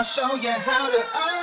I'll show you how to.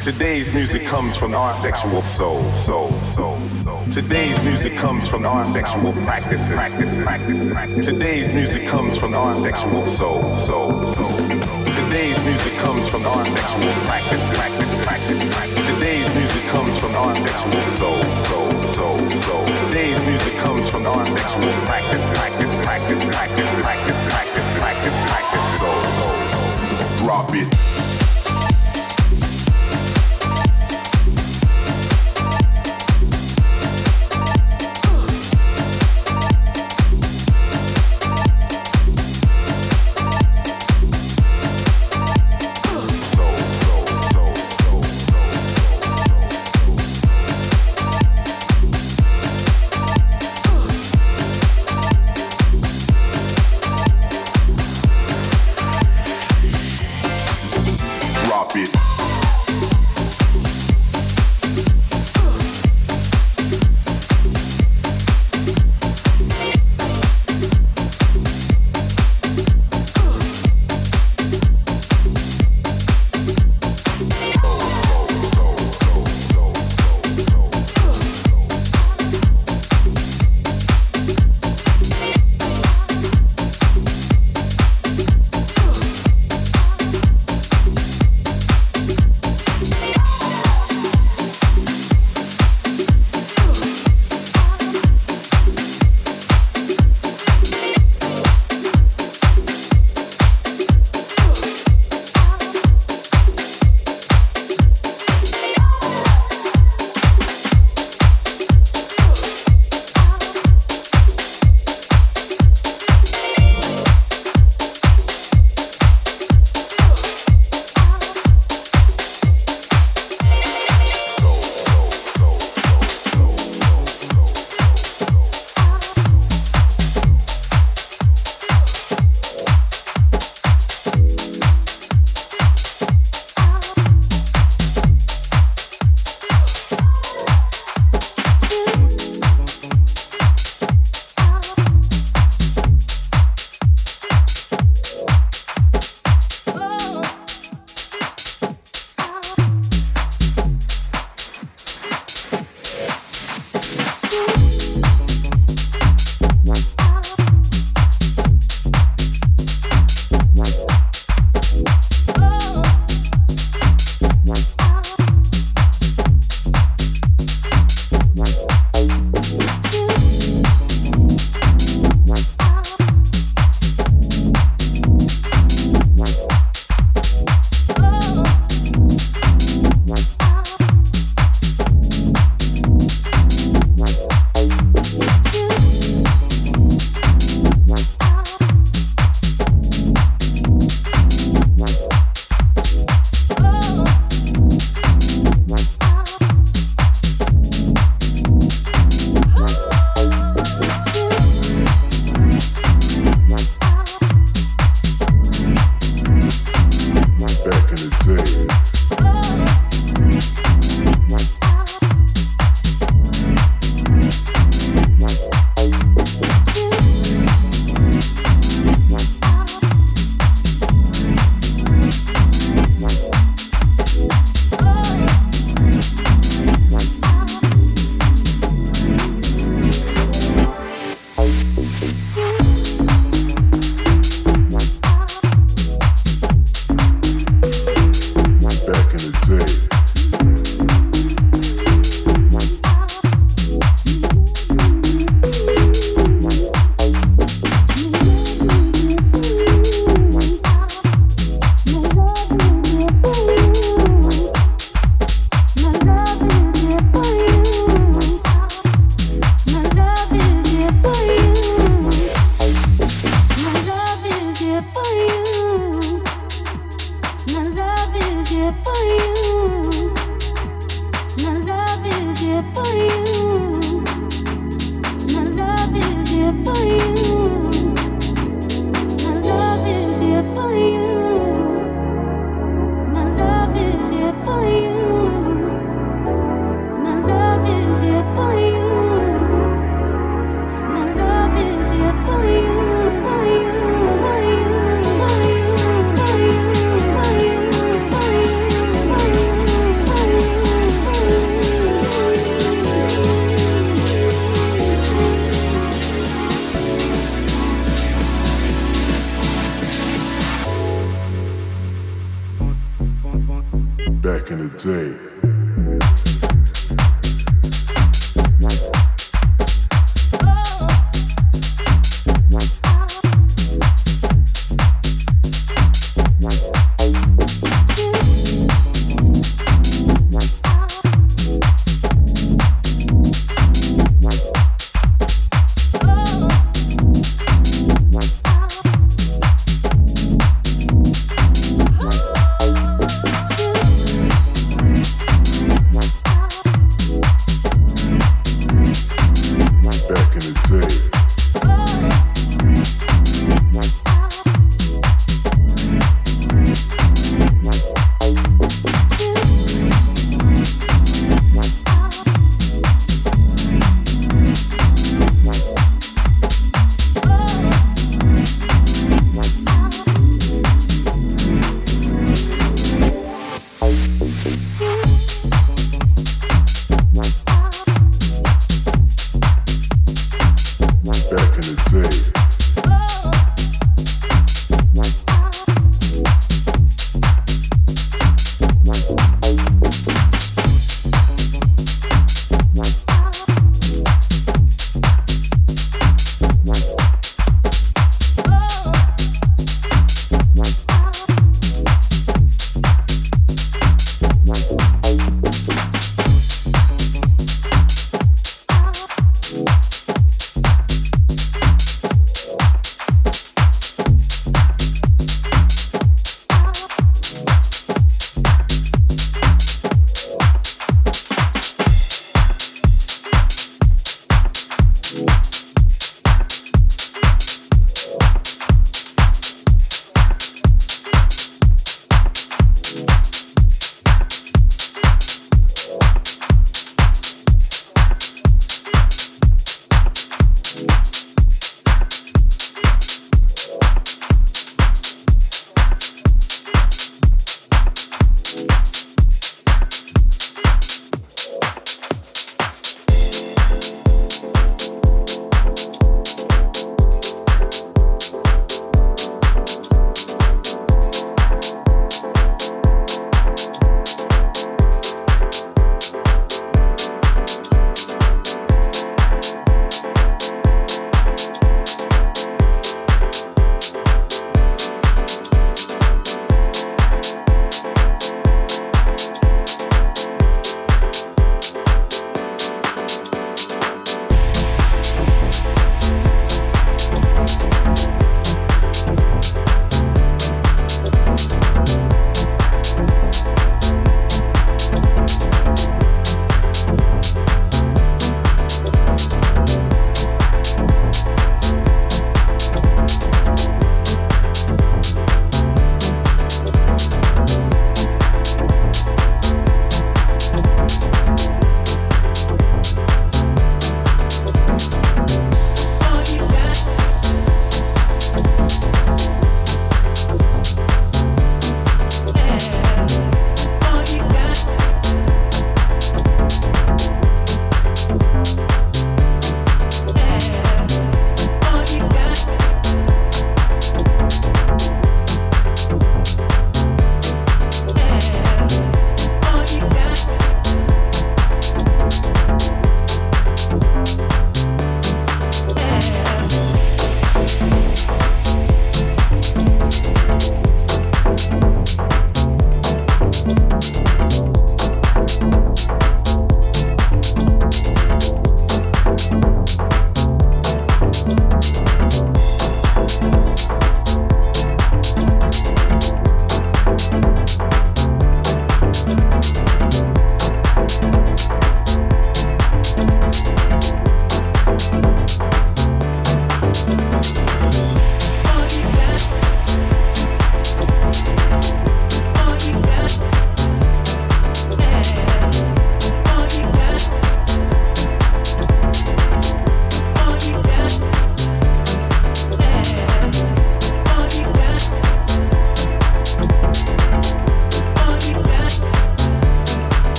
Today's music comes from our sexual soul. Today's music comes from our sexual practices. Today's music comes from our sexual soul. Today's music comes from our sexual practices. Today's music comes from our sexual soul. Today's music comes from our sexual practices. Drop it.